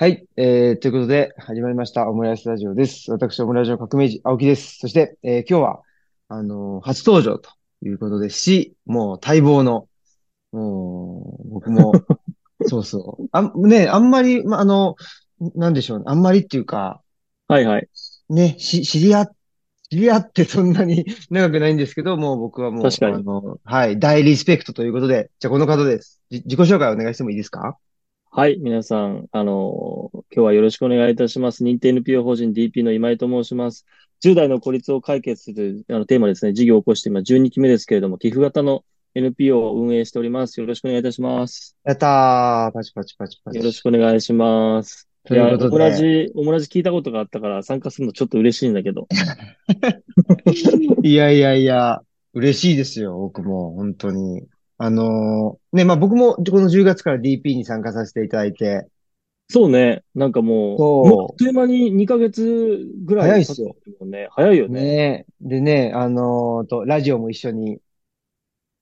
はい。えー、ということで、始まりました。オムライスラジオです。私、オムライスの革命児、青木です。そして、えー今日は、あのー初登場ということですし、もう待望の、もう、僕も、そうそう。あん、ね、あんまり、ま、あの、なんでしょう。あんまりっていうか、はいはい。ね、し、知り合っ、知り合ってそんなに 長くないんですけど、もう僕はもう、確かにあの、はい、大リスペクトということで、じゃあこの方です。じ自己紹介お願いしてもいいですか？はい、皆さん、あの、今日はよろしくお願いいたします。認定 NPO 法人 DP の今井と申します。10代の孤立を解決するあのテーマですね、事業を起こして今12期目ですけれども、寄付型の NPO を運営しております。よろしくお願いいたします。やったー、パチパチパチパチ。よろしくお願いします。いや、オムラジ、オムラジ聞いたことがあったから参加するのちょっと嬉しいんだけど。いやいやいや、嬉しいですよ、僕も、本当に。あのーね、まあ僕もこの10月から DP に参加させていただいて、そうね、なんかもう、そうもうあっという間に2ヶ月ぐらい経つ早いっすよ。早いよね。ね、でね、あのーと、ラジオも一緒に、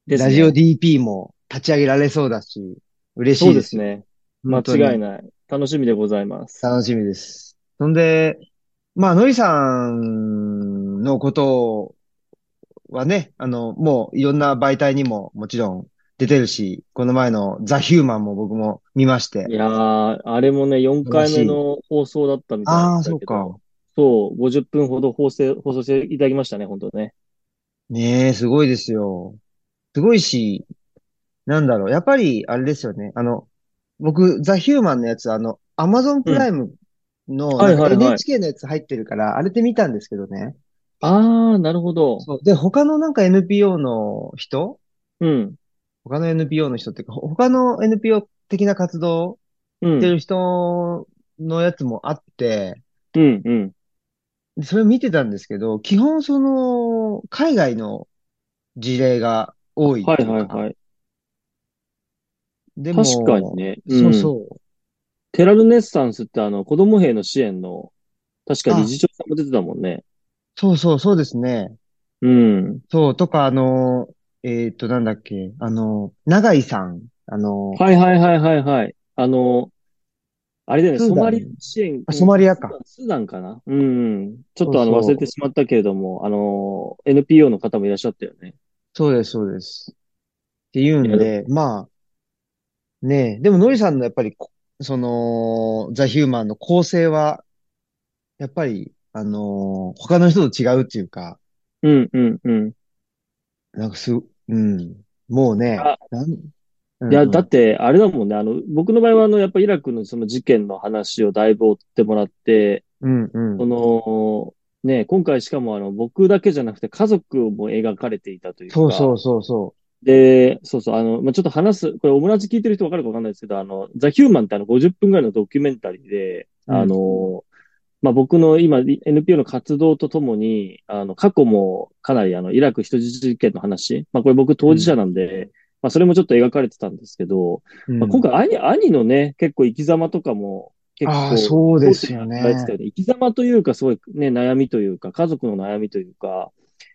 ねラジオ DP も立ち上げられそうだし、嬉しそういですよ。ですね。間違いない。楽しみでございます。楽しみです。そんで、まあ、のりさんのことはね、あの、もういろんな媒体にももちろん出てるし、この前のザ・ヒューマンも僕も見まして。いやー、あれもね、4回目の放送だったみたいああ、そうか。そう、50分ほど放送、放送していただきましたね、本当ね。ねえ、すごいですよ。すごいし、なんだろう。やっぱり、あれですよね。あの、僕、ザ・ヒューマンのやつ、あの、アマゾンプライムの、なんかはいはいはい NHK のやつ入ってるから、あれで見たんですけどね。あー、なるほど。そう。で、他のなんか NPO の人？うん、他の NPO の人っていうか、ほ他の NPO 的な活動うん、してる人のやつもあって、うん、うん。でそれを見てたんですけど、基本その、海外の事例が多いっはいていうか。はいはい。でも、確かにね。そうそう。テラルネッサンスってあの、子供兵の支援の、確か理事長さんも出てたもんね。そうそう、そうですね。うん。そう、とか、あの、えっと、なんだっけ、あの、永井さん、あの、はいはいはいはいはい。あの、あれだよね、スーダンソマリア支援。あソマリアかスーダンかなうんうん。ちょっとあの、そうそう忘れてしまったけれども、あの、NPO の方もいらっしゃったよね。そうです、そうです。っていうんで、まあ、ねえ、でも、のりさんのやっぱりこ、その、ザ・ヒューマンの構成は、やっぱり、あのー他の人と違うっていうか、うんうんうん。なんかす、うん、もうねあ、なん、いや、うんだって、あれだもんね、あの、僕の場合は、あの、やっぱイラクのその事件の話をだいぶ追ってもらって、うん、うん。その、ね、今回しかもあの、僕だけじゃなくて家族も描かれていたというか、そうそうそうそで、そうそう、あの、まあ、ちょっと話す、これ、オムラジ聞いてる人わかるかわかんないですけど、あの、ザ・ヒューマンってあの、50分ぐらいのドキュメンタリーで、うんあの、まあ、僕の今、NPO の活動とともに、あの、過去もかなりあの、イラク人質事件の話、まあ、これ僕当事者なんで、まあ、それもちょっと描かれてたんですけど、う。うんまあ、今回兄、兄のね、結構生き様とかも、結構、そうですよね。生き様というか、すごいね、悩みというか、家族の悩みというか、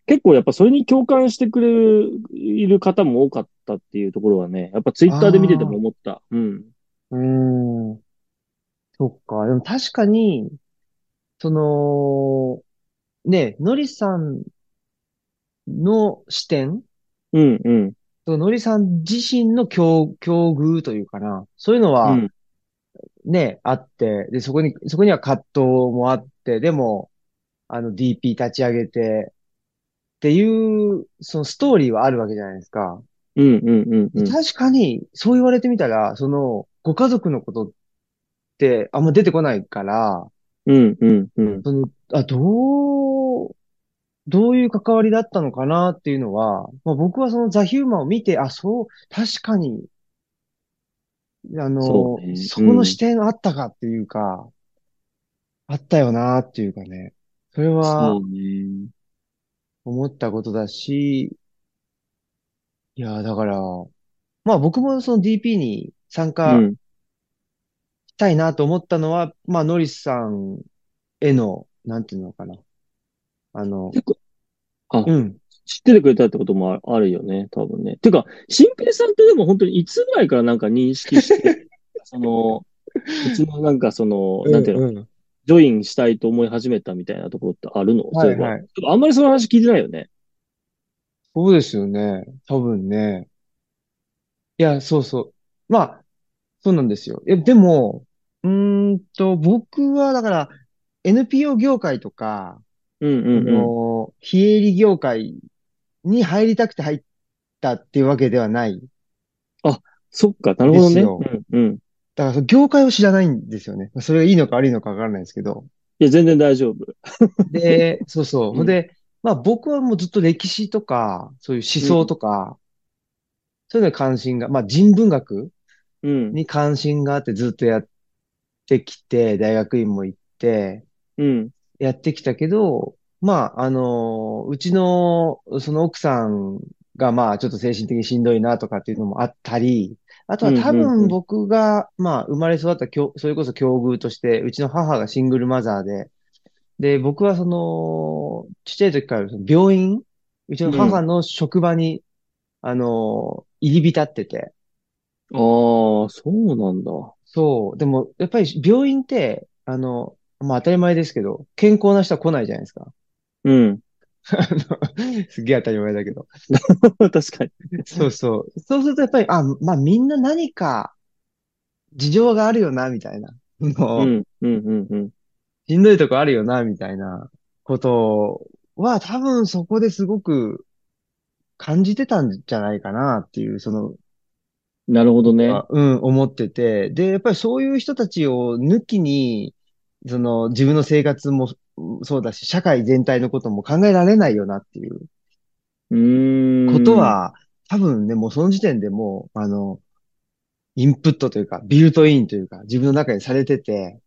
結構やっぱそれに共感してくれる、いる方も多かったっていうところはね、やっぱツイッターで見てても思った。うん。うーん。そっか。でも確かに、その、ね、のりさんの視点？うん、うん、そののりさん自身の境、境遇というかな。そういうのうはん、ね、あって、で、そこに、そこには葛藤もあって、でも、あの DP 立ち上げて、っていう、そのストーリーはあるわけじゃないですか。うん、うん、うん、うん。確かに、そう言われてみたら、その、ご家族のことってあんま出てこないから、うん、うん、うん。その、あ、どう、どういう関わりだったのかなっていうのは、まあ、僕はそのザ・ヒューマンを見て、あ、そう、確かに、あの、そうねそこの視点あったかっていうか、あったよなっていうかね。それは。思ったことだし、いや、だから、まあ僕もその DP に参う加たいなと思ったのは、まあノリスさんへの、なんていうのかな。あの、あ、うん。知っててくれたってこともああるよね、多分ね。てか、新平さんってでも本当にいつぐらいからなんか認識して、その、うちのなんかその、うんなんていうの、うん。ジョインしたいと思い始めたみたいなところってあるの？はいはいあんまりその話聞いてないよね？そうですよね。多分ね。いや、そうそう。まあ、そうなんですよ。え、でも、うーんと、僕はだから、NPO 業界とか、うんあうんうん。の、非営利業界に入りたくて入ったっていうわけではない。そっか、なるほどね。うんうん。だから、業界を知らないんですよね。それがいいのか悪いのかわからないですけど。いや、全然大丈夫。で、そうそう。うんで、まあ僕はもうずっと歴史とか、そういう思想とか、そういうのに関心が、まあ人文学うん。に関心があってずっとやってきて、大学院も行って、うん。やってきたけど、まあ、あの、うちの、その奥さんが、まあ、ちょっと精神的にしんどいなとかっていうのもあったり、あとは多うんうんうん。分僕が、まあ、生まれ育った境、それこそ境遇として、うちの母がシングルマザーで、で、僕はその、ちっちゃい時から病院、うちの母の職場に、あの、入り浸ってて、ああ、そうなんだ。そう。でも、やっぱり病院って、あの、まあ当たり前ですけど、健康な人は来ないじゃないですか。うん。あの、すげえ当たり前だけど。確かに。そうそう。そうするとやっぱり、あ、まあみんな何か事情があるよな、みたいな。もう、うん、うん、うん、うん。しんどいとこあるよな、みたいなことは多分そこですごく感じてたんじゃないかなっていう、その、なるほどね。あうん、思ってて。で、やっぱりそういう人たちを抜きに、その自分の生活もそうだし、社会全体のことも考えられないよなっていううーん。ことは、多分ね、もうその時点でもう、あの、インプットというか、ビルトインというか、自分の中にされてて、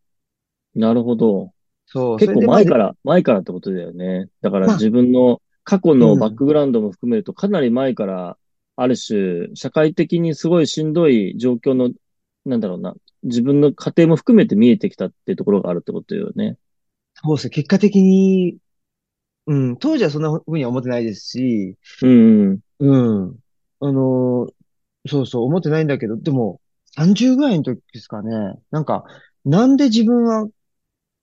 なるほど。そう、結構前から、前からってことだよね。だからまあ自分の過去うんのバックグラウンドも含めるとかなり前から、ある種、社会的にすごいしんどい状況の、なんだろうな、自分の家庭も含めて見えてきたっていうところがあるってことだよね。そうですね、結果的に、うん、当時はそんな風には思ってないですし、うん、うん。うん、あの、そうそう、思ってないんだけど、でも、30ぐらいの時ですかね、なんか、なんで自分は、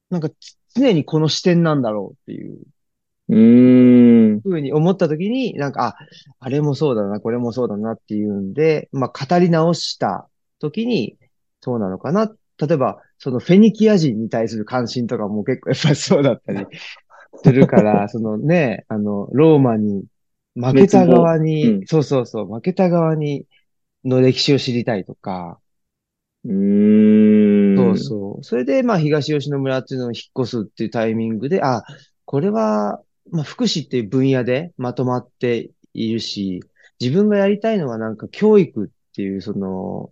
なんか常にこの視点なんだろうっていううーん。ふうに思った時に、なんか、あ、あれもそうだな、これもそうだなっていうんで、まあ、語り直した時に、そうなのかな。例えば、そのフェニキア人に対する関心とかも結構やっぱりそうだったりするから、そのね、あの、ローマに負けた側に、うんそうそうそう、負けた側に、の歴史を知りたいとか、うーん。そうそう。それで、まあ、東吉野村っていうのを引っ越すっていうタイミングで、あ、これは、まあ、福祉っていう分野でまとまっているし、自分がやりたいのはなんか教育っていう、その、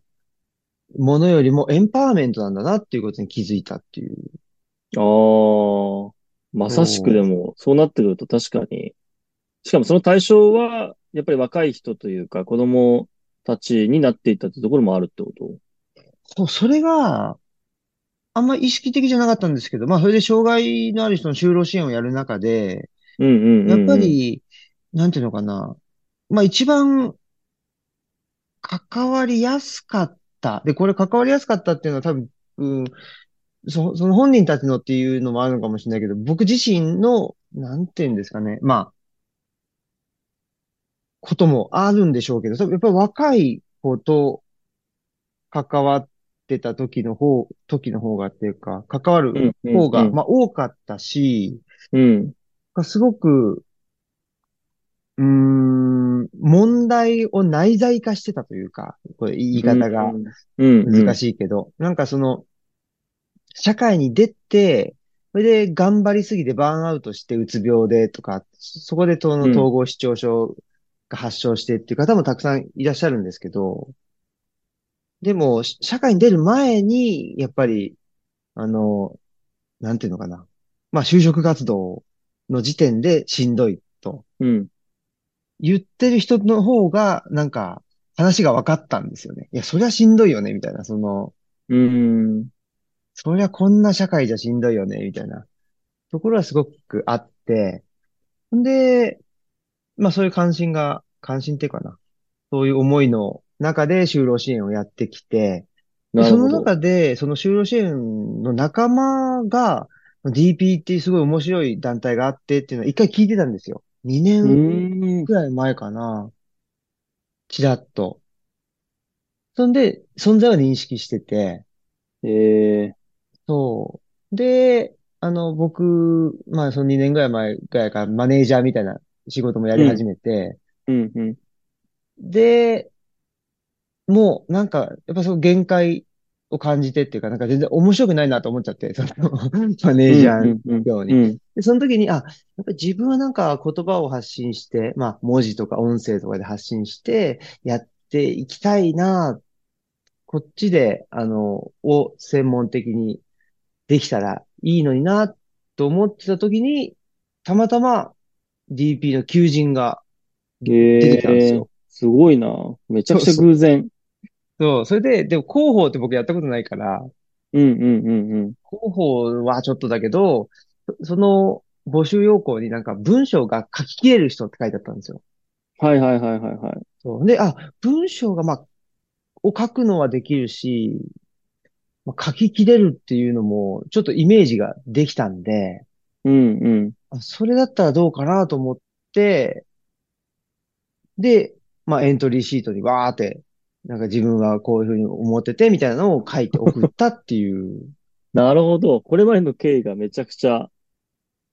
ものよりもエンパワーメントなんだなっていうことに気づいたっていう。ああ、まさしくでも、そうなってくると確かに。しかもその対象は、やっぱり若い人というか、子供たちになっていったってところもあるってこと？そう、それが、あんま意識的じゃなかったんですけど、まあ、それで障害のある人の就労支援をやる中で、うんうんうんうん。やっぱり、なんていうのかな。まあ一番関わりやすかった。で、これ関わりやすかったっていうのは多分、うん、そ、その本人たちのっていうのもあるのかもしれないけど、僕自身の、なんていうんですかね。まあ、こともあるんでしょうけど、やっぱり若い子と関わってた時の方、時の方がっていうか、関わる方が、うんうんうんまあ多かったし、うん。がすごく、うーん、問題を内在化してたというか、これ言い方が。難しいけど、なんかその、社会に出て、それで頑張りすぎてバーンアウトしてうつ病でとか、そこでそのうん統合失調症が発症してっていう方もたくさんいらっしゃるんですけど、でも、し社会に出る前に、やっぱり、あの、なんていうのかな。まあ、就職活動の時点でしんどいとうん。言ってる人の方が、なんか、話が分かったんですよね。いや、そりゃしんどいよね、みたいな。その、うん。そりゃこんな社会じゃしんどいよね、みたいなところはすごくあって、んで、まあそういう関心が、関心っていうかな。そういう思いの中で就労支援をやってきて、その。中で、その就労支援の仲間が、DP ってすごい面白い団体があってっていうのは一回聞いてたんですよ。2う年ーん。くらい前かな。ちらっと。そんで、存在は認識してて、ええそう。で、あの、僕、まあその2年ぐらい前ぐらいからマネージャーみたいな仕事もやりうん、始めて、うん、うん、で、もうなんか、やっぱその限界を感じてっていうか、なんか全然面白くないなと思っちゃって、その マネーうん、うジャーん、うん、業に。うん。で、その時に、あ、やっぱり自分はなんか言葉を発信して、まあ文字とか音声とかで発信してやっていきたいな、こっちで、あの、を専門的にできたらいいのにな、と思ってた時に、たまたま DP の求人が出てきたんですええよ。すごいな。めちゃくちゃそうそう。そう。それで、でも広報って僕やったことないから、うん、うん、うん、うん。広報はちょっとだけど、そその募集要項になんか文章が書き切れる人って書いてあったんですよ。はい、はい、はい、はい、はい。そう。で、あ、文章がまあ、を書くのはできるし、まあ、書き切れるっていうのも、ちょっとイメージができたんで、うん、うん。あそれだったらどうかなと思って、で、まあエントリーシートにわーって、なんか自分はこういうふうに思ってて、みたいなのを書いて送ったっていう。なるほど。これまでの経緯がめちゃくちゃ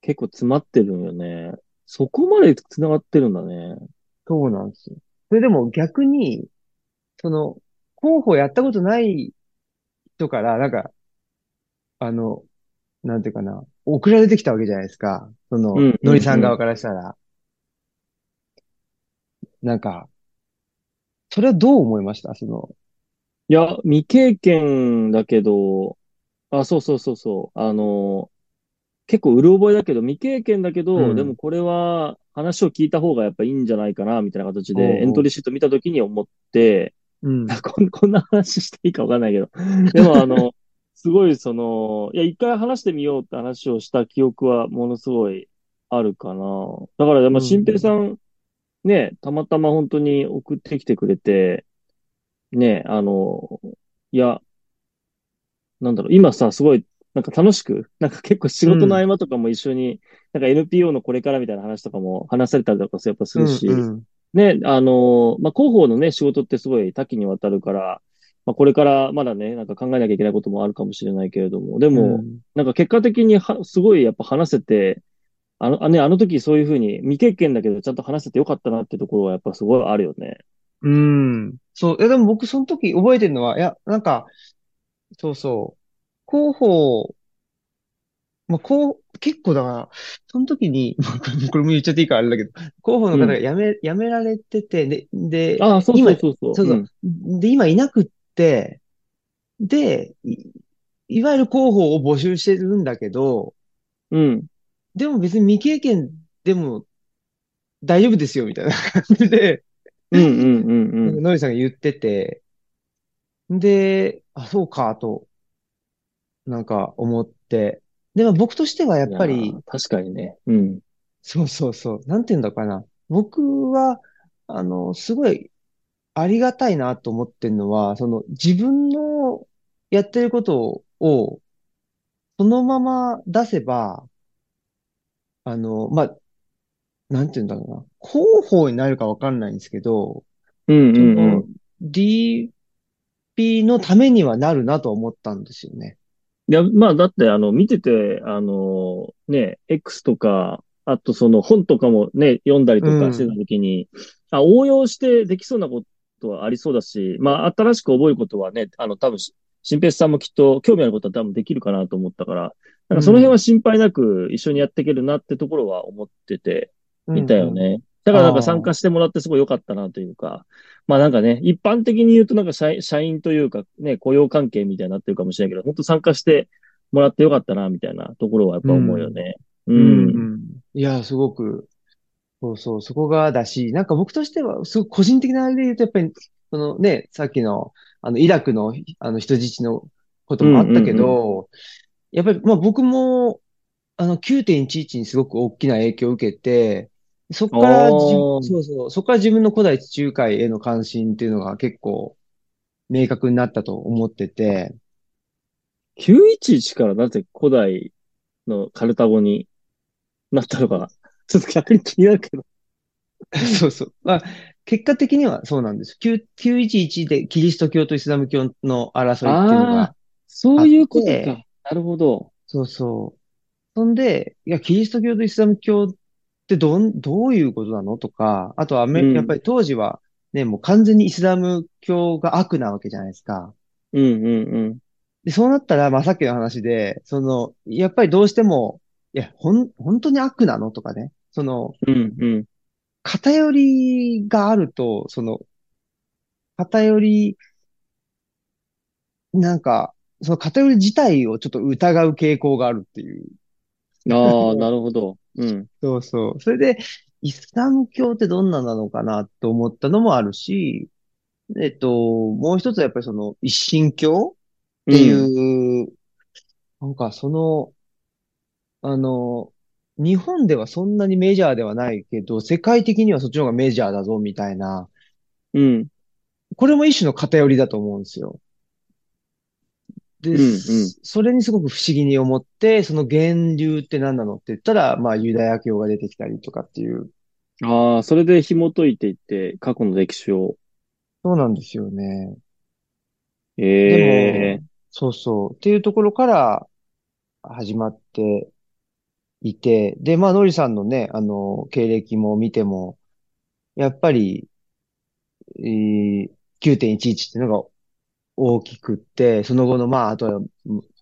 結構詰まってるんよね。そこまで繋がってるんだね。そうなんですよ。それでも逆に、その、候補やったことない人から、なんか、あの、なんていうかな、送られてきたわけじゃないですか。その、うん、うん、のりさんうん。側からしたら。なんか、それはどう思いました？その、いや、未経験だけど、あ、そうそうそうそう。あの、結構うる覚えだけど、未経験だけど、でもうん。これは話を聞いた方がやっぱいいんじゃないかな、みたいな形でエン。トリーシート見たときに思って、うん。こん、こんな話していいかわかんないけど。でもあの、すごいその、いや、一回話してみようって話をした記憶はものすごいあるかな。だから、まあ、新平うん。さんね、たまたま本当に送ってきてくれて、ね、あの、いや、なんだろう、今さ、すごい、なんか楽しく、なんか結構仕事のうん。合間とかも一緒に、なんか NPO のこれからみたいな話とかも話されたりとかやっぱすうん。うるし、ん。ね、あの、まあ、広報のね、仕事ってすごい多岐にわたるから、まあ、これからまだね、なんか考えなきゃいけないこともあるかもしれないけれども、でも、うん。なんか結果的には、すごいやっぱ話せて、あの、あね、あの時そういうふうに未経験だけどちゃんと話せてよかったなってところはやっぱすごいあるよね。うんそう。え、でも僕その時覚えてるのは、いや、なんか、そうそう。広報、まあ、こう、結構だから、その時に、これも言っちゃっていいからあれだけど、広報の方がうん。辞め、辞められてて、で、で、ああ、そうそ今、うそうそう。そうそうん。う。で、今いなくって、で、い、いわゆる広報を募集してるんだけど、うん。でも別に未経験でも大丈夫ですよ、みたいな感じ で、うんうんうんうん。ノリさんが言ってて、で、あ、そうか、と、なんか思って、でも僕としてはやっぱり、ー、確かにね。うん。そうそうそう。なんて言うんだかな。僕は、あの、すごいありがたいなと思ってるのは、その自分のやってることをそのまま出せば、あの、まあ、なんて言うんだろうな。広報になるかわかんないんですけど、うんうんうん。DP のためにはなるなと思ったんですよね。いや、まあ、だって、あの、見てて、あの、ね、X とか、あとその本とかもね、読んだりうとかしてたん。ときに、あ、応用してできそうなことはありそうだし、まあ、新しく覚えることはね、あの、多分し、新平さんもきっと興味あることは多分できるかなと思ったから、なんかその辺はうん。心配なく一緒にやっていけるなってところは思ってていたうん。うん。よね。だからなんか参。加してもらってすごい良かったなというか、まあなんかね、一般的に言うとなんか社員、というかね、雇用関係みたいになってるかもしれないけど、本当参加してもらってよかったな、みたいなところはやっぱ思うようん。ね。ううん。ん。うん。いや、すごく、そうそう、そこがだし、なんか僕としては、すごく個人的なあれで言うと、やっぱり、そのね、さっきの、あの、イラクの、あの、人質のことうんもあったけうんうん。ど、やっぱり、まあ僕も、あの、9.11にすごく大きな影響を受けて、そこからそうそう、そこから自分の古代地中海への関心っていうのが結構明確になったと思ってて、911からなぜ古代のカルタゴになったのかな？ちょっと逆に気になるけど。そうそう。まあ、結果的にはそうなんです。9 911でキリスト教とイスラム教の争いっていうのあがあ、そういうことか。なるほど。そうそう。そんで、いや、キリスト教とイスラム教ってどん、どういうことなのとか、あとはアメ、うんやっぱり当時はね、もう完全にイスラム教が悪なわけじゃないですか。うんうんうん。で、そうなったら、まあ、さっきの話で、その、やっぱりどうしても、いや、ほん、本当に悪なのとかね、その、うんうん。偏りがあると、その、偏り、なんか、その偏り自体をちょっと疑う傾向があるっていう。ああ、なるほど。うん。そうそう。それで、イスラム教ってどんななのかなと思ったのもあるし、えっと、もう一つはやっぱりその一神教っていう、なんかその、あの、日本ではそんなにメジャーではないけど、世界的にはそっちの方がメジャーだぞみたいな、うん。これも一種の偏りだと思うんですよ。で、うんうんそれにすごく不思議に思って、その源流って何なのって言ったら、まあユダヤ教が出てきたりとかっていう。ああ、それで紐解いていって、過去の歴史を。そうなんですよね。えでえも、そうそう。っていうところから始まっていて、で、まあ、ノリさんのね、あの、経歴も見ても、やっぱり、えー9.11っていうのが大きくって、その後の、まあ、あとは、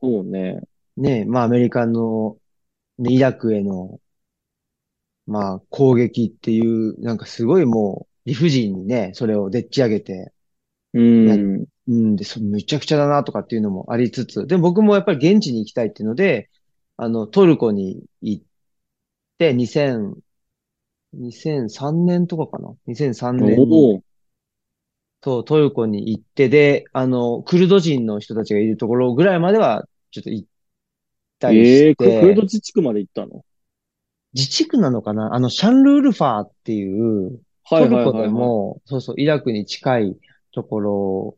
そうね。ね、まあ、アメリカの、ね、イラクへの、まあ、攻撃っていう、なんかすごいもう、理不尽にね、それをでっち上げて、うん。うん、で、そ、むちゃくちゃだなとかっていうのもありつつ、でも僕もやっぱり現地に行きたいっていうので、あの、トルコに行って、2000、2003年とかかな ?2003 年に。そう、トルコに行って、で、あの、クルド人の人たちがいるところぐらいまでは、ちょっと行ったりええクして、クルド自治区まで行ったの？自治区なのかな？あの、シャンルウルファーっていう、トルコ。でも、そうそう、イラクに近いところ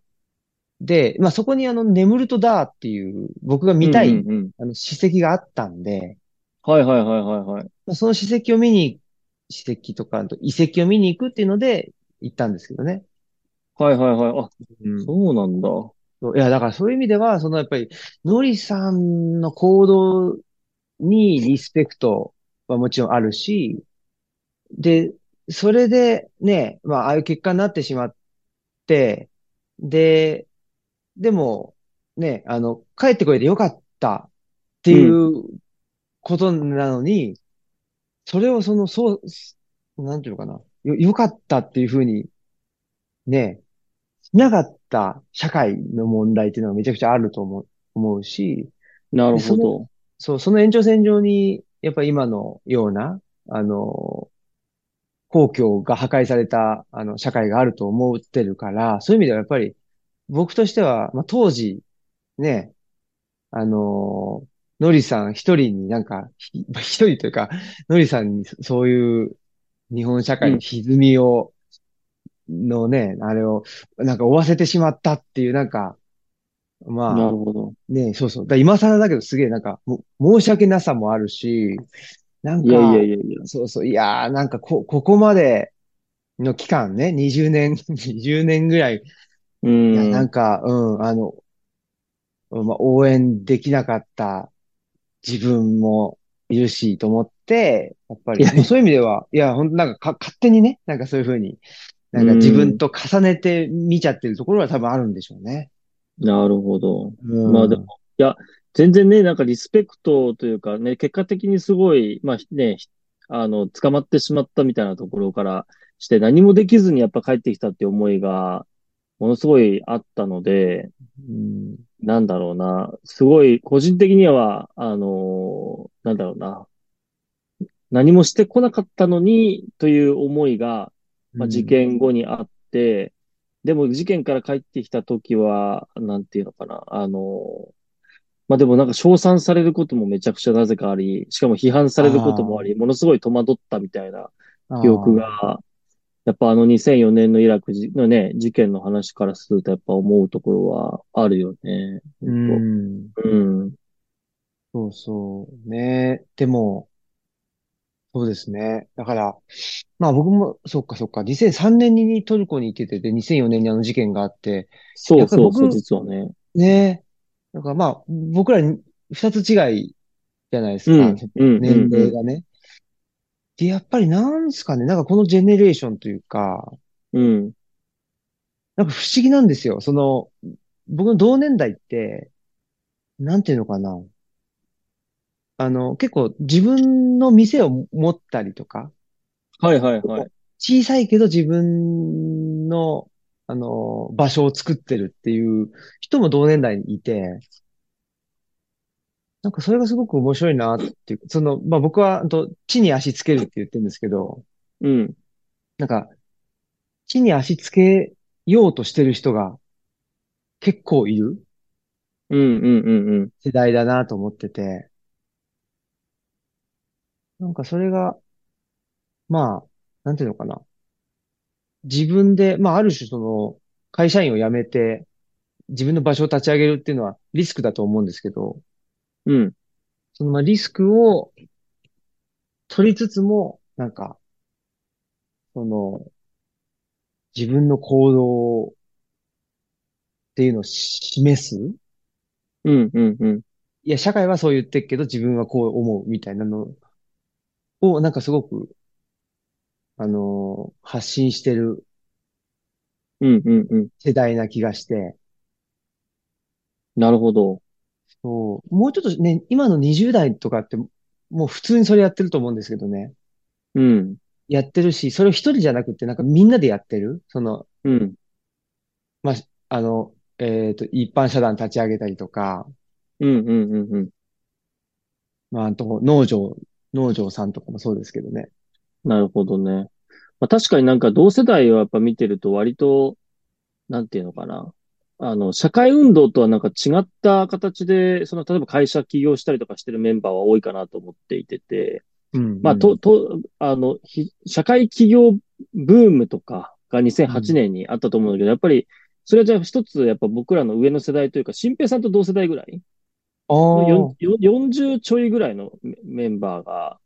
で、まあそこにあの、ネムルトダーっていう、僕が見たい、うんうんうんあの、史跡があったんで、はいはいはいはいはい。まあ、その史跡を見に、史跡とか、遺跡を見に行くっていうので行ったんですけどね。はいはいはい。あ、うん。そうなんだ。そういや、だからそういう意味では、そのやっぱり、ノリさんの行動にリスペクトはもちろんあるし、で、それでね、まあ、ああいう結果になってしまって、で、でも、ね、あの、帰ってこれてよかったっていうことなのに、それをその、そう、なんていうのかな、よ、よかったっていうふうに、ね、しなかった社会の問題っていうのがめちゃくちゃあると思う、思うし、なるほど。そう、その延長線上に、やっぱり今のような、あの、公共が破壊された、あの、社会があると思ってるから、そういう意味ではやっぱり、僕としては、まあ、当時、ね、あの、ノリさん一人になんか、一人というか、ノリさんにそそういう日本社会の歪みを、のね、あれを、なんか追わせてしまったっていう、なんか、まあ、なるほど。ねえ、そうそう。だ今更だけどすげえなんか、も、申し訳なさもあるし、なんか、いやいやいやいや。そうそう、いやーなんかこ、ここまでの期間ね、20年、20年ぐらい、ういや、ん。なんか、うん、あの、うんまあ、応援できなかった自分もいるし、と思って、やっぱり、そういう意味では、いや、ほんとなんかか、勝手にね、なんかそういうふうに、なんか自分と重ねて見ちゃってるところは多分あるんでしょうね。なるほど。うん。まあでも、いや、全然ね、なんかリスペクトというかね、結果的にすごい、まあね、ひあの、捕まってしまったみたいなところからして何もできずにやっぱ帰ってきたって思いが、ものすごいあったので、うん、なんだろうな、すごい、個人的には、あの、なんだろうな、何もしてこなかったのに、という思いが、まあ、事件後にあって、でも事件から帰ってきた時は、なんていうのかな、あの、まあでもなんか称賛されることもめちゃくちゃなぜかあり、しかも批判されることもあり、ものすごい戸惑ったみたいな記憶が、やっぱあの2004年のイラクのね、事件の話からするとやっぱ思うところはあるよね。う本ん。当。うん。そうそうね。でも、そうですね。だから、まあ僕も、そっかそっか、2003年にトルコに行ってて、で、2004年にあの事件があって、そうそうそう、僕、実はね。ね、だからまあ、僕らに二つ違いじゃないですか、うん、うん、うん、年うん。齢がね。で、やっぱりなんですかね、なんかこのジェネレーションというか、うん。なんか不思議なんですよ。その、僕の同年代って、なんていうのかな。あの、結構自分の店を持ったりとか、はいはいはい。小さいけど自分の、あの、場所を作ってるっていう人も同年代にいて、なんかそれがすごく面白いなっていう、その、まあ僕は、あと地に足つけるって言ってるんですけど、うん、なんか、地に足つけようとしてる人が結構いるうん、うん、うん、うん。世代だなと思ってて、なんかそれが、まあ、なんていうのかな。自分で、まあある種その、会社員を辞めて、自分の場所を立ち上げるっていうのはリスクだと思うんですけど、うん。そのまあリスクを取りつつも、なんか、その、自分の行動っていうのを示す？うん、うん、うん。いや、社会はそう言ってるけど、自分はこう思うみたいなのを、なんかすごく、あのー発信してるうん、うん、うん。世代な気がして、なるほど。そう、もうちょっとね、今の20代とかって、もう普通にそれやってると思うんですけどね。うん、やってるし、それを一人じゃなくて、なんかみんなでやってる？その、うん、まあ、あの、えっと、一般社団立ち上げたりとか、うん、うん、うん、うん。まあ、あと、農場、農場さんとかもそうですけどね。なるほどね。まあ、確かになんか同世代をやっぱ見てると割と、なんていうのかな。あの、社会運動とはなんか違った形で、その、例えば会社起業したりとかしてるメンバーは多いかなと思っていてて、うんまあ、と、うん。と、あの、ひ社会起業ブームとかが2008うん。年にあったと思うんだけど、やっぱり、それはじゃあ一つ、やっぱ僕らの上の世代というか、新平さんと同世代ぐらい40ちょいぐらいのメメンバーが、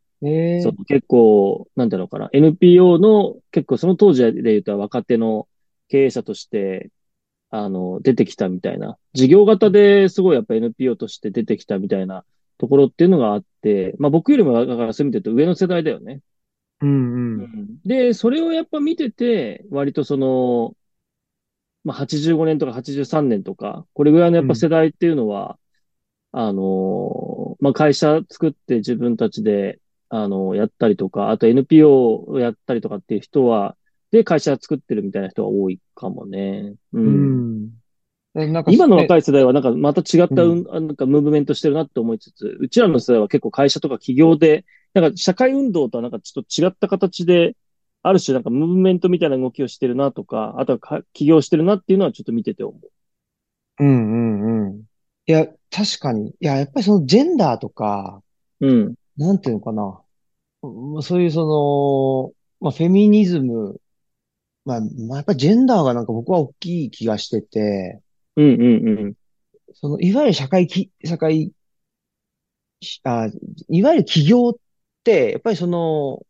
そええの結構、なんていうのかな、NPO の結構その当時で言うと若手の経営者として、あの、出てきたみたいな、事業型ですごいやっぱ NPO として出てきたみたいなところっていうのがあって、まあ僕よりもだからそういう意味で言うと上の世代だよね。うんうん。うんで、それをやっぱ見てて、割とその、まあ85年とか83年とか、これぐらいのやっぱうん。世代っていうのは、あの、まあ会社作って自分たちで、あの、やったりとか、あと NPO をやったりとかっていう人は、で、会社作ってるみたいな人が多いかもね。ううん。ん。えなんか今の若い世代はなんかまた違ったうん、なんかムーブメントしてるなって思いつつ、うちらの世代は結構会社とか企業で、なんか社会運動とはなんかちょっと違った形で、ある種なんかムーブメントみたいな動きをしてるなとか、あとはか起業してるなっていうのはちょっと見てて思うんうんうん。いや、確かに。いや、やっぱりそのジェンダーとか、う。うん。なんていうのかな。まあそういうその、まあフェミニズム、まあ、まあ、やっぱりジェンダーがなんか僕は大きい気がしてて、うんうんうん。その、いわゆる社会き、社会、あ、いわゆる企業って、やっぱりその、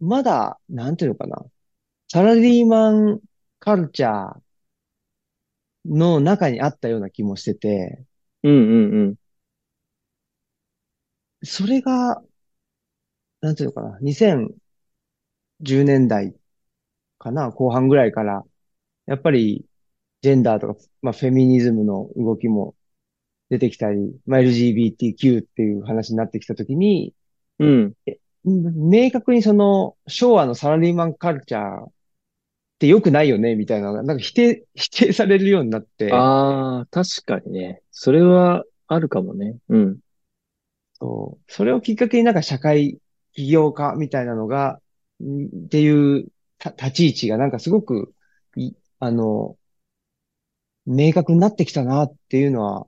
まだ、なんていうのかな。サラリーマンカルチャーの中にあったような気もしてて、うんうんうん。それが、なんていうのかな。2010年代かな、後半ぐらいから、やっぱり、ジェンダーとか、まあ、フェミニズムの動きも出てきたり、まあ、LGBTQ っていう話になってきたときに、うん。え明確にその、昭和のサラリーマンカルチャーって良くないよね、みたいななんか否定、否定されるようになって、ああ、確かにね。それはあるかもね。うん。そう、それをきっかけになんか社会起業家みたいなのが、んっていうた立ち位置がなんかすごく、い、あの、明確になってきたなっていうのは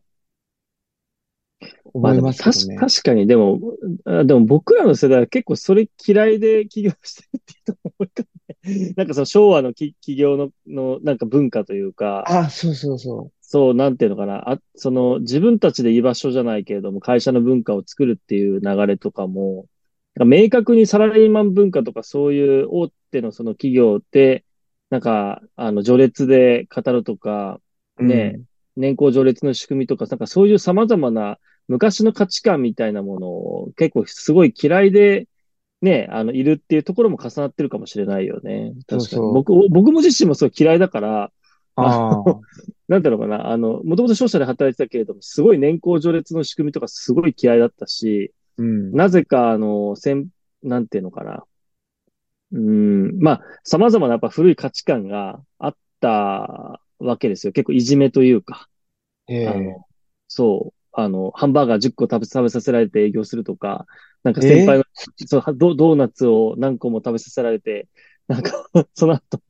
思いますけたし、どね。確かに、でも、あでも僕らの世代は結構それ嫌いで起業してるっていう人も多いか なんかその昭和のき企業の、のなんか文化というか、あ、そうそうそそう、なんていうのかな。あ、その自分たちで居場所じゃないけれども、会社の文化を作るっていう流れとかも、なんか明確にサラリーマン文化とかそういう大手のその企業って、なんか、あの、序列で語るとか、う。ね、うん年功序列の仕組みとか、なんかそういう様々な昔の価値観みたいなものを結構すごい嫌いで、ね、あの、いるっていうところも重なってるかもしれないよね。確かに。そうそう僕、僕も自身もすごい嫌いだから、ああ、なんだろうかな、あの、もともと商社で働いてたけれども、すごい年功序列の仕組みとかすごい嫌いだったし、うん。なぜか、あの、せん、なんていうのかな。うーん、まあ、様々なやっぱ古い価値観があったわけですよ。結構いじめというか。ええあの、そう、あの、ハンバーガー10個食べ、食べさせられて営業するとか、なんか先輩の、そド、ドーナツを何個も食べさせられて、なんか、その後、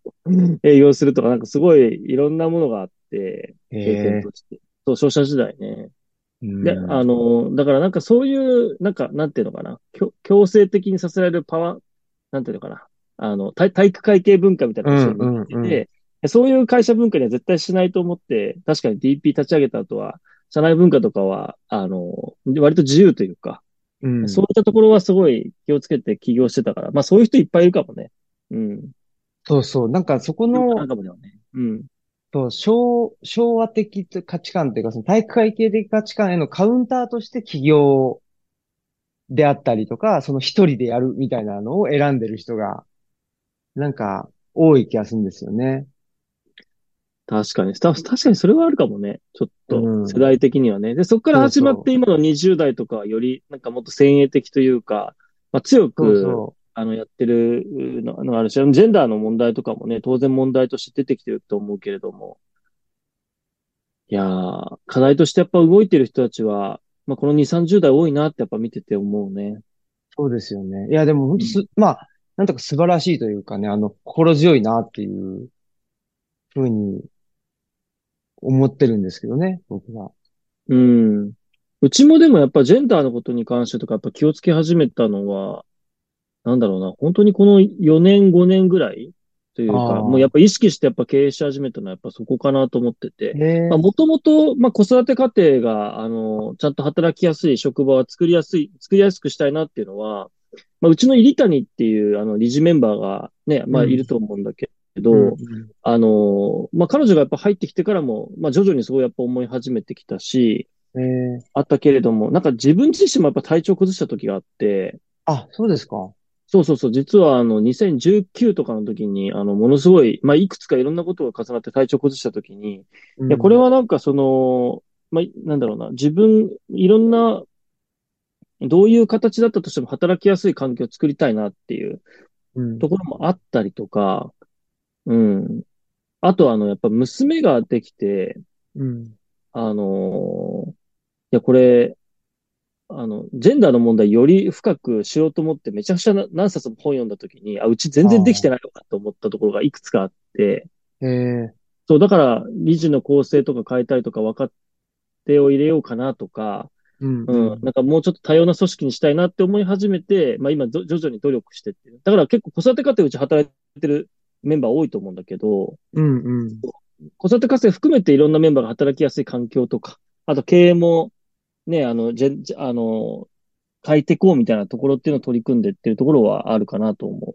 営業するとか、なんかすごいいろんなものがあって、経験えとして。そう、商社時代ね。えで、うん。あの、だからなんかそういう、なんか、なんていうのかな、強強制的にさせられるパワー、なんていうのかな、あの、体体育会系文化みたいなのをうんうんうん。見てて、そういう会社文化には絶対しないと思って、確かに DP 立ち上げた後は、社内文化とかは、あの、割と自由というか、うん。そういったところはすごい気をつけて起業してたから、まあそういう人いっぱいいるかもね。うん。そうそう。なんかそこなのね。うん。そう昭、昭和的価値観っていうか、その体育会系的価値観へのカウンターとして起業であったりとか、その一人でやるみたいなのを選んでる人が、なんか多い気がするんですよね。確かに。た確かにそれはあるかもね。ちょっうんと、世代的にはね。で、そこから始まって今の20代とかはより、なんかもっと先鋭的というか、まあ、強そうく、そあの、やってるののがあるし、ジェンダーの問題とかもね、当然問題として出てきてると思うけれども。いやー、課題としてやっぱ動いてる人たちは、まあ、この2、30代多いなってやっぱ見てて思うね。う。そうですよね。いや、でも本当す、まあ、なんとか素晴らしいというかね、あの、心強いなっていうふうに思ってるんですけどね、僕は。うん。うちもでもやっぱジェンダーのことに関してとかやっぱ気をつけ始めたのは、なんだろうな、本当にこの4年、5年ぐらいというか、もうやっぱ意識してやっぱ経営し始めたのはやっぱそこかなと思ってて。ええまあ、もともと、まあ、子育て家庭が、あの、ちゃんと働きやすい職場は作りやすい、作りやすくしたいなっていうのは、まあ、うちの入谷っていう、あの、理事メンバーがね、まあ、うんいると思うんだけど、うんあの、まあ、彼女がやっぱ入ってきてからも、まあ、徐々にすごいやっぱ思い始めてきたし、ええあったけれども、なんか自分自身もやっぱ体調崩した時があって、あ、そうですか。そうそうそう、実はあの、2019とかの時に、あの、ものすごい、まあ、いくつかいろんなことが重なって体調崩した時に、いや、これはなんかその、まあ、なんだろうな、自分、いろんな、どういう形だったとしても働きやすい環境を作りたいなっていううん、ところもあったりとか、うん。あとあの、やっぱ娘ができて、うん。あのーいや、これ、あの、ジェンダーの問題より深くしようと思ってめちゃくちゃな何冊も本読んだ時に、あ、うち全然できてないのかと思ったところがいくつかあって、ええそう、だから、理事の構成とか変えたりとか、若手を入れようかなとか、うん。うん、なんかもうちょっと多様な組織にしたいなって思い始めて、まあ今、ど徐々に努力してってる。だから結構子育て家庭うち働いてるメンバー多いと思うんだけど、うん。うん。子育て家庭含めていろんなメンバーが働きやすい環境とか、あと経営も、ね、あの、じゃ、あの、変えていこうみたいなところっていうのを取り組んでってるところはあるかなと思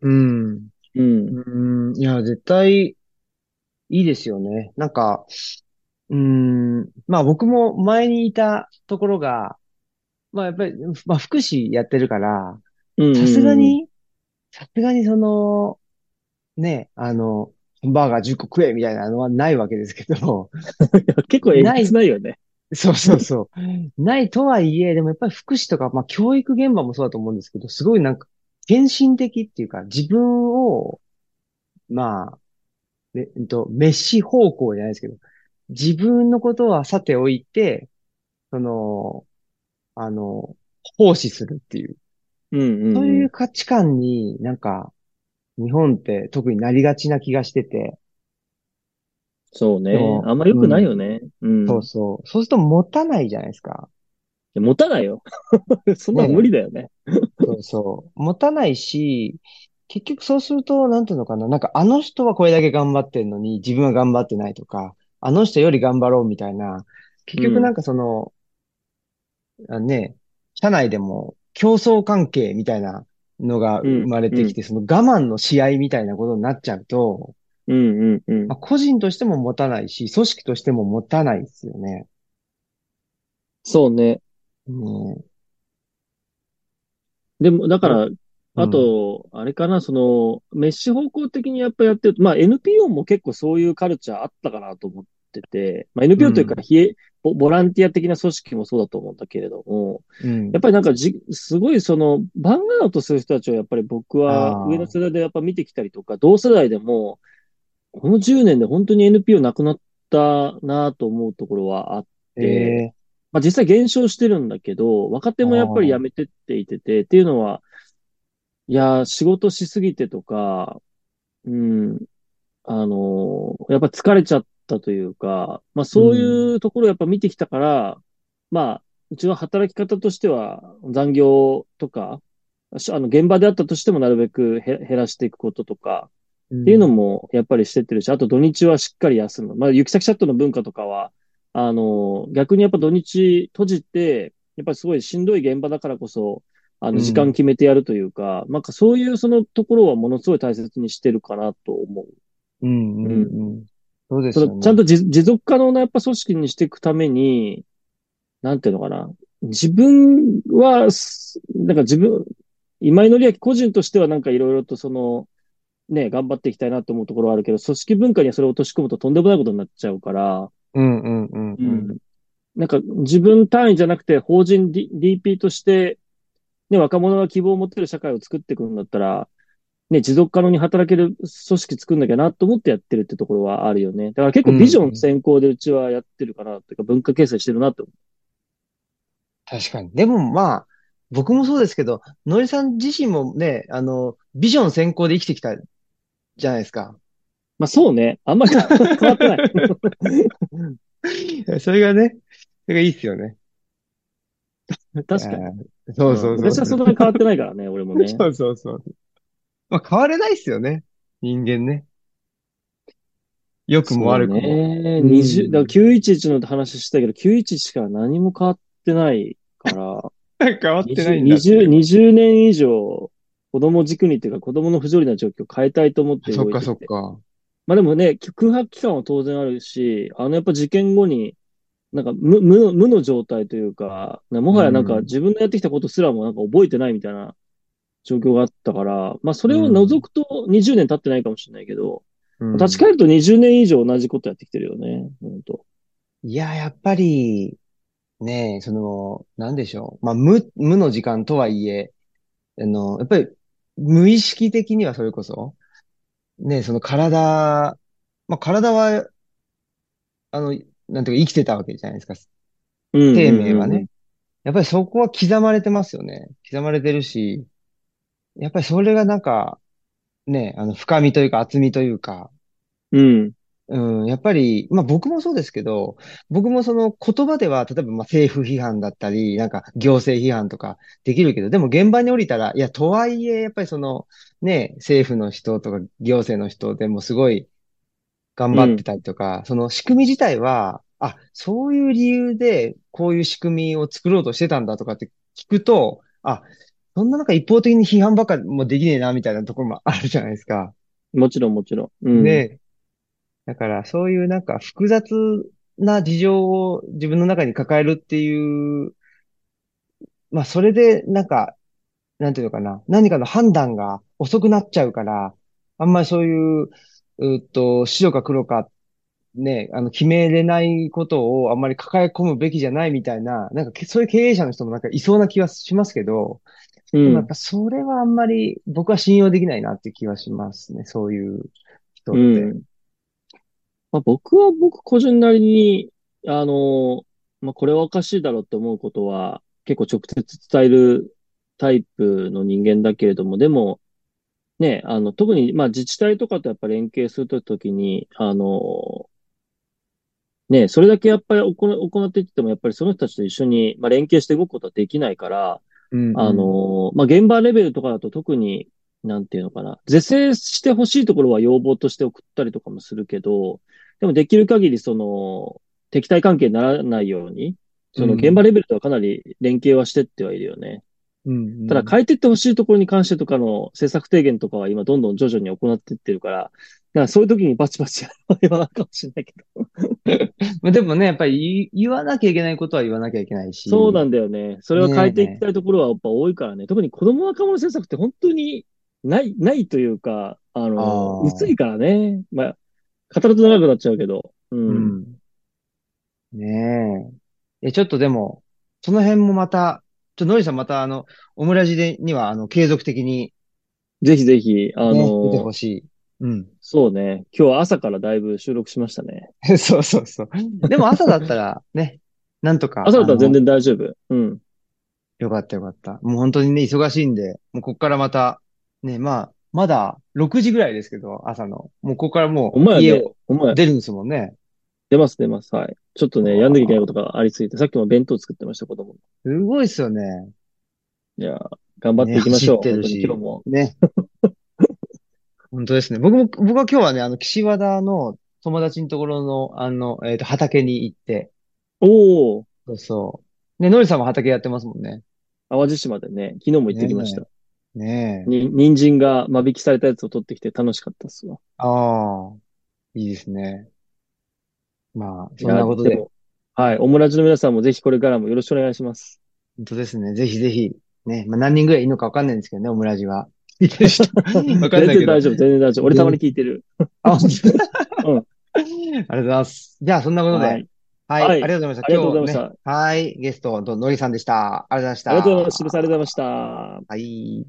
うん。う。うん。うん。いや、絶対、いいですよね。なんか、うん。まあ僕も前にいたところが、まあやっぱり、まあ福祉やってるから、うん。さすがに、さすがにその、ね、あの、ハンバーガー10個食えみたいなのはないわけですけど、結構えげつないよね。そうそうそう。ないとはいえ、でもやっぱり福祉とか、まあ教育現場もそうだと思うんですけど、すごいなんか、献身的っていうか、自分を、まあ、ね、えっと、飯方向じゃないですけど、自分のことはさておいて、その、あの、奉仕するっていう、うんうん。そういう価値観になんか、日本って特になりがちな気がしてて、そうね。あんま良くないよね。うん。そうそう。そうすると持たないじゃないですか。持たないよ。そんなの無理だよね。そうそう。持たないし、結局そうすると、なんていうのかな。なんかあの人はこれだけ頑張ってんのに自分は頑張ってないとか、あの人より頑張ろうみたいな。結うん。局なんかその、あね、社内でも競争関係みたいなのがうん。生まれうん。てきて、その我慢の試合みたいなことになっちゃうと、うん。うん。うん。まあ、個人としても持たないし、組織としても持たないですよね。そうね。ねでも、だかえ。ら、あうん。と、あれかな、その、メッシ方向的にやっぱやってると、まあ NPO も結構そういうカルチャーあったかなと思ってて、まあう NPO というか、ん。非営ボ、ボランティア的な組織もそうだと思うんだけれども、うん。やっぱりなんかじ、すごいその、バンアウトする人たちをやっぱり僕は上の。世代でやっぱ見てきたりとか、同世代でも、この10年で本当に NPO なくなったなと思うところはあって、ええまあ実際減少してるんだけど、若手あもやっぱり辞あ。めてっていてて、っていうのは、いや、仕事しすぎてとか、うん、あの、やっぱ疲れちゃったというか、まあそううん。いうところをやっぱ見てきたから、まあ、うちの働き方としては残業とか、しあの、現場であったとしてもなるべくへ減らしていくこととか、っていうのうん。もやっぱりしてってるし、あと土日はしっかり休む。まあ、行き先チャットの文化とかは、あの、逆にやっぱ土日閉じて、やっぱりすごいしんどい現場だからこそ、あの、時間うん。決めてやるというか、なんかそういうそのところはものすごい大切にしてるかなと思うん。う。ううん。ん。うん。そうですよね。ちゃんと持持続可能なやっぱ組織にしていくために、なんていうのかな。自分は、すなんか自分、今井紀明個人としてはなんかいろいろとその、ね、頑張っていきたいなと思うところはあるけど、組織文化にはそれを落とし込むととんでもないことになっちゃうから、うん。うん。うん。うん。うん。なんか自分単位じゃなくて法人、D、DP として、ね、若者が希望を持ってる社会を作っていくんだったら、ね、持続可能に働ける組織作んなきゃなと思ってやってるってところはあるよね。だから結う構ビジョンん。先行でうちはやってるかな、というか文化形成してるなと思確かに。でもまあ、僕もそうですけど、のりさん自身もね、あの、ビジョン先行で生きてきたじゃないですか。まあそうね。あんまり 変わってない。それがね、それがいいっすよね。確かに。ーそううん。そうそう。昔はそんなに変わってないからね、俺もね。そうそうそう。まあ変われないっすよね。人間ね。良くも悪くも。ね。う20、だからん。911の話したけど、911から何も 変わってないから、変わってな20、いんだってい20、う。20年以上、子供軸にっていうか子供の不条理な状況を変えたいと思ってそっか。そっか。まあでもね、空白期間は当然あるし、あのやっぱ事件後に、なんか無、無、無の状態というか、もうはやなんかん。自分のやってきたことすらもなんか覚えてないみたいな状況があったから、まあそれを除うん。くと20年経ってないかもしれないけど、うん。立ち返ると20年以上同じことやってきてるよね。本当。いや、やっぱり、ね、その、なんでしょう。まあ、無、無の時間とはいえ、あの、やっぱり、無意識的にはそれこそ、ね、その体、まあ、体は、あの、なんていうか生きてたわけじゃないですか。うん生。命はね。やっぱりそこは刻まれてますよね。刻まれてるし、やっぱりそれがなんか、ね、あの、深みというか厚みというか、うん。うん、やっぱり、まあ僕もそうですけど、僕もその言葉では、例えばまあ政府批判だったり、なんか行政批判とかできるけど、でも現場に降りたら、いや、とはいえ、やっぱりその、ね、政府の人とか行政の人でもすごい頑うん。張ってたりとか、その仕組み自体は、あ、そういう理由でこういう仕組みを作ろうとしてたんだとかって聞くと、あ、そんな中一方的に批判ばっかもできねえな、みたいなところもあるじゃないですか。もちろんもちろん。うん。ねだからそういうなんか複雑な事情を自分の中に抱えるっていう、まあそれでなんか、なんていうのかな、何かの判断が遅くなっちゃうから、あんまりそういう、うーっと、白か黒かね、あの、決めれないことをあんまり抱え込むべきじゃないみたいな、なんかけそういう経営者の人もなんかいそうな気はしますけど、うん。やっぱそれはあんまり僕は信用できないなって気はしますね、そういう人うって。ん。まあ、僕は僕個人なりに、あの、まあ、これはおかしいだろうって思うことは結構直接伝えるタイプの人間だけれども、でもね、あの、特に、まあ、自治体とかとやっぱ連携するときに、あの、ね、それだけやっぱり行、行っていっても、やっぱりその人たちと一緒に、まあ、連携して動くことはできないから、うんあうん。の、まあ、現場レベルとかだと特に、なんていうのかな。是正してほしいところは要望として送ったりとかもするけど、でもできる限りその、敵対関係にならないように、その現場レベルとはかなり連携はしてってはいるよね。うん。ただ変えていってほしいところに関してとかの政策提言とかは今どんどん徐々に行っていってるから、らそういう時にバチバチ言わないかもしれないけど。ま あでもね、やっぱり言言わなきゃいけないことは言わなきゃいけないし。そうなんだよね。それは変えていきたいところはやっぱ多いからね。特に子供若者政策って本当にない、ないというか、あの、薄いからね。まあ、語ると長くなっちゃうけど。うん。うん。ねえ。え、ちょっとでも、その辺もまた、ちょ、のりさんまたあの、オムラジでには、あの、継続的に、ぜひぜひ、あね、出てのほ、しい。うん。そうね。今日は朝からだいぶ収録しましたね。そうそうそう。でも朝だったら、ね、なんとか。朝だったら全然大丈夫。うん。よかったよかった。もう本当にね、忙しいんで、もうこっからまた、ね、まあ、まだ6時ぐらいですけど、朝の。もうここからもう、家を、出るんですもんね。出ます出ます。はい。ちょっとね、やんなきゃいけないことがありすぎて、さっきも弁当作ってました、子供の。すごいっすよね。いや、頑張っていきましょう。ね今日も。ね。本当ですね。僕も、僕は今日はね、あの、岸和田の友達のところの、あの、えっと、畑に行って、おー、そうそう。ね、のりさんも畑やってますもんね。淡路島でね、昨日も行ってきました。ねえ。に、人参が間引きされたやつを取ってきて楽しかったっすわ。ああ、いいですね。まあ、そんなことで、もはい。オムラジの皆さんもぜひこれからもよろしくお願いします。本当ですね。ぜひぜひ、ね、まあ何人ぐらいいるのかわかんないんですけどね、オムラジは。聞いてる人。わかん全ないけど。然大丈夫、全然大丈夫。俺たまに聞いてる。あ、本当？うん ありがとうございます。じゃあ、そんなことで、ははいい。はいありがとうございました。ありがとうございましたはい。ゲスト、のりさんでした。ありがとうございました。ありがとうございました。ありがとうございました。はい。